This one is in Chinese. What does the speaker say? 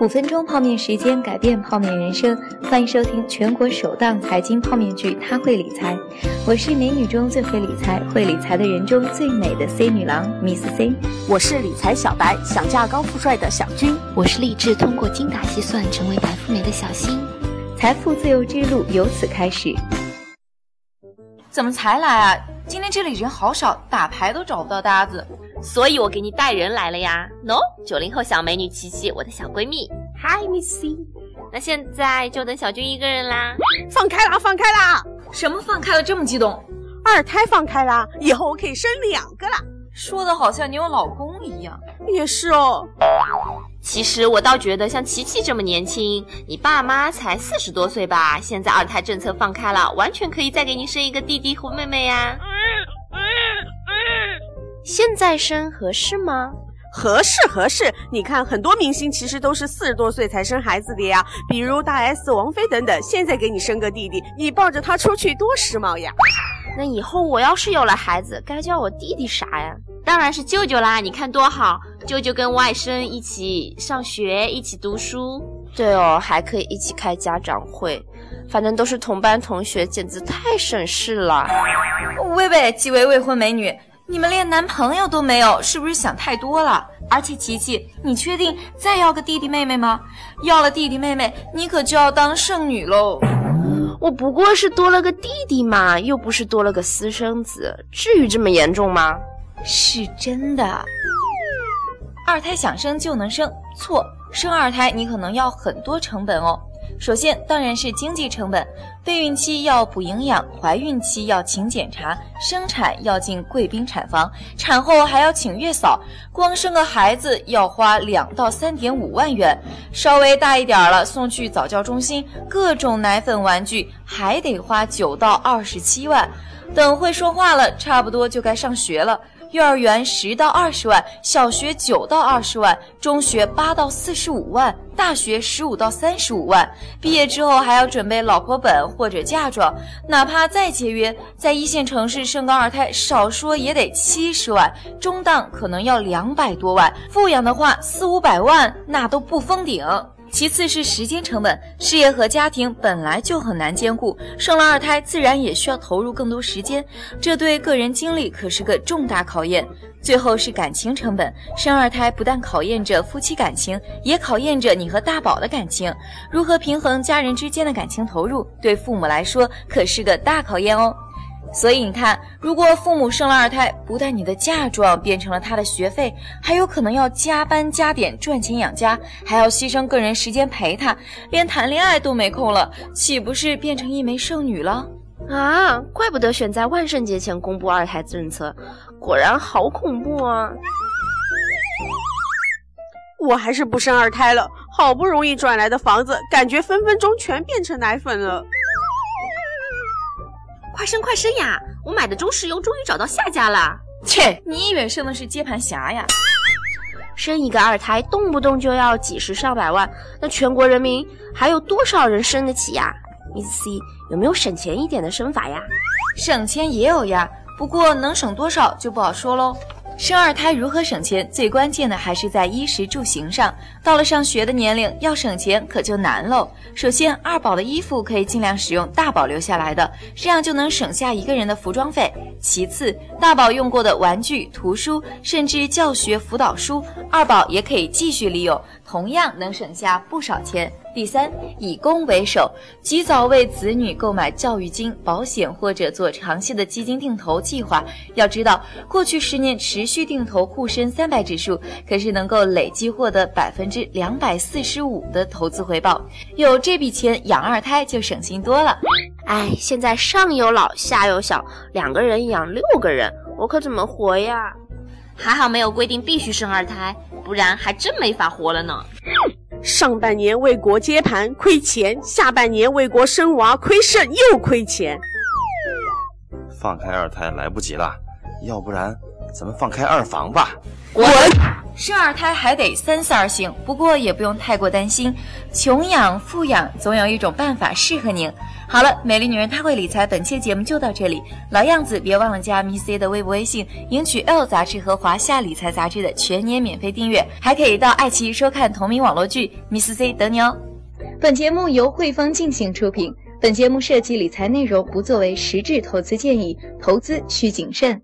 五分钟泡面时间，改变泡面人生。欢迎收听全国首档财经泡面剧《他会理财》，我是美女中最会理财、会理财的人中最美的 C 女郎 Miss C。我是理财小白，想嫁高富帅的小军。我是立志通过精打细算成为白富美的小新。财富自由之路由此开始。怎么才来啊？今天这里人好少，打牌都找不到搭子。所以我给你带人来了呀。喏，九零后小美女琪琪，我的小闺蜜。Hi Missy。那现在就等小军一个人啦。放开啦，放开啦！什么放开了？这么激动？二胎放开啦，以后我可以生两个啦。说的好像你有老公一样。也是哦。其实我倒觉得像琪琪这么年轻，你爸妈才四十多岁吧？现在二胎政策放开了，完全可以再给你生一个弟弟或妹妹呀。现在生合适吗？合适合适。你看，很多明星其实都是四十多岁才生孩子的呀，比如大 S、王菲等等。现在给你生个弟弟，你抱着他出去多时髦呀！那以后我要是有了孩子，该叫我弟弟啥呀？当然是舅舅啦！你看多好，舅舅跟外甥一起上学，一起读书。对哦，还可以一起开家长会，反正都是同班同学，简直太省事了。喂喂，几位未婚美女，你们连男朋友都没有，是不是想太多了？而且琪琪，你确定再要个弟弟妹妹吗？要了弟弟妹妹，你可就要当剩女喽。我不过是多了个弟弟嘛，又不是多了个私生子，至于这么严重吗？是真的，二胎想生就能生？错，生二胎你可能要很多成本哦。首先当然是经济成本，备孕期要补营养，怀孕期要勤检查，生产要进贵宾产房，产后还要请月嫂，光生个孩子要花两到三点五万元，稍微大一点了送去早教中心，各种奶粉玩具还得花九到二十七万，等会说话了，差不多就该上学了。幼儿园十到二十万，小学九到二十万，中学八到四十五万，大学十五到三十五万。毕业之后还要准备老婆本或者嫁妆，哪怕再节约，在一线城市生个二胎，少说也得七十万，中档可能要两百多万，富养的话四五百万那都不封顶。其次是时间成本，事业和家庭本来就很难兼顾，生了二胎自然也需要投入更多时间，这对个人精力可是个重大考验。最后是感情成本，生二胎不但考验着夫妻感情，也考验着你和大宝的感情，如何平衡家人之间的感情投入，对父母来说可是个大考验哦。所以你看，如果父母生了二胎，不但你的嫁妆变成了他的学费，还有可能要加班加点赚钱养家，还要牺牲个人时间陪他，连谈恋爱都没空了，岂不是变成一枚剩女了？啊，怪不得选在万圣节前公布二胎政策，果然好恐怖啊！我还是不生二胎了，好不容易赚来的房子，感觉分分钟全变成奶粉了。快生快生呀！我买的中石油终于找到下家了。切，你以为生的是接盘侠呀？生一个二胎动不动就要几十上百万，那全国人民还有多少人生得起呀？Miss C 有没有省钱一点的生法呀？省钱也有呀，不过能省多少就不好说喽。生二胎如何省钱？最关键的还是在衣食住行上。到了上学的年龄，要省钱可就难喽。首先，二宝的衣服可以尽量使用大宝留下来的，这样就能省下一个人的服装费。其次，大宝用过的玩具、图书，甚至教学辅导书，二宝也可以继续利用，同样能省下不少钱。第三，以公为首，及早为子女购买教育金、保险或者做长期的基金定投计划。要知道，过去十年持续定投沪深三百指数，可是能够累计获得百分之两百四十五的投资回报。有这笔钱养二胎就省心多了。哎，现在上有老下有小，两个人养六个人，我可怎么活呀？还好没有规定必须生二胎，不然还真没法活了呢。上半年为国接盘亏钱，下半年为国生娃亏肾又亏钱。放开二胎来不及了，要不然咱们放开二房吧。滚！生二胎还得三思而行，不过也不用太过担心，穷养富养总有一种办法适合您。好了，美丽女人她会理财，本期节目就到这里。老样子，别忘了加 Miss C 的微博微信，赢取 L 杂志和华夏理财杂志的全年免费订阅，还可以到爱奇艺收看同名网络剧。Miss C 等你哦。本节目由汇丰进行出品，本节目涉及理财内容不作为实质投资建议，投资需谨慎。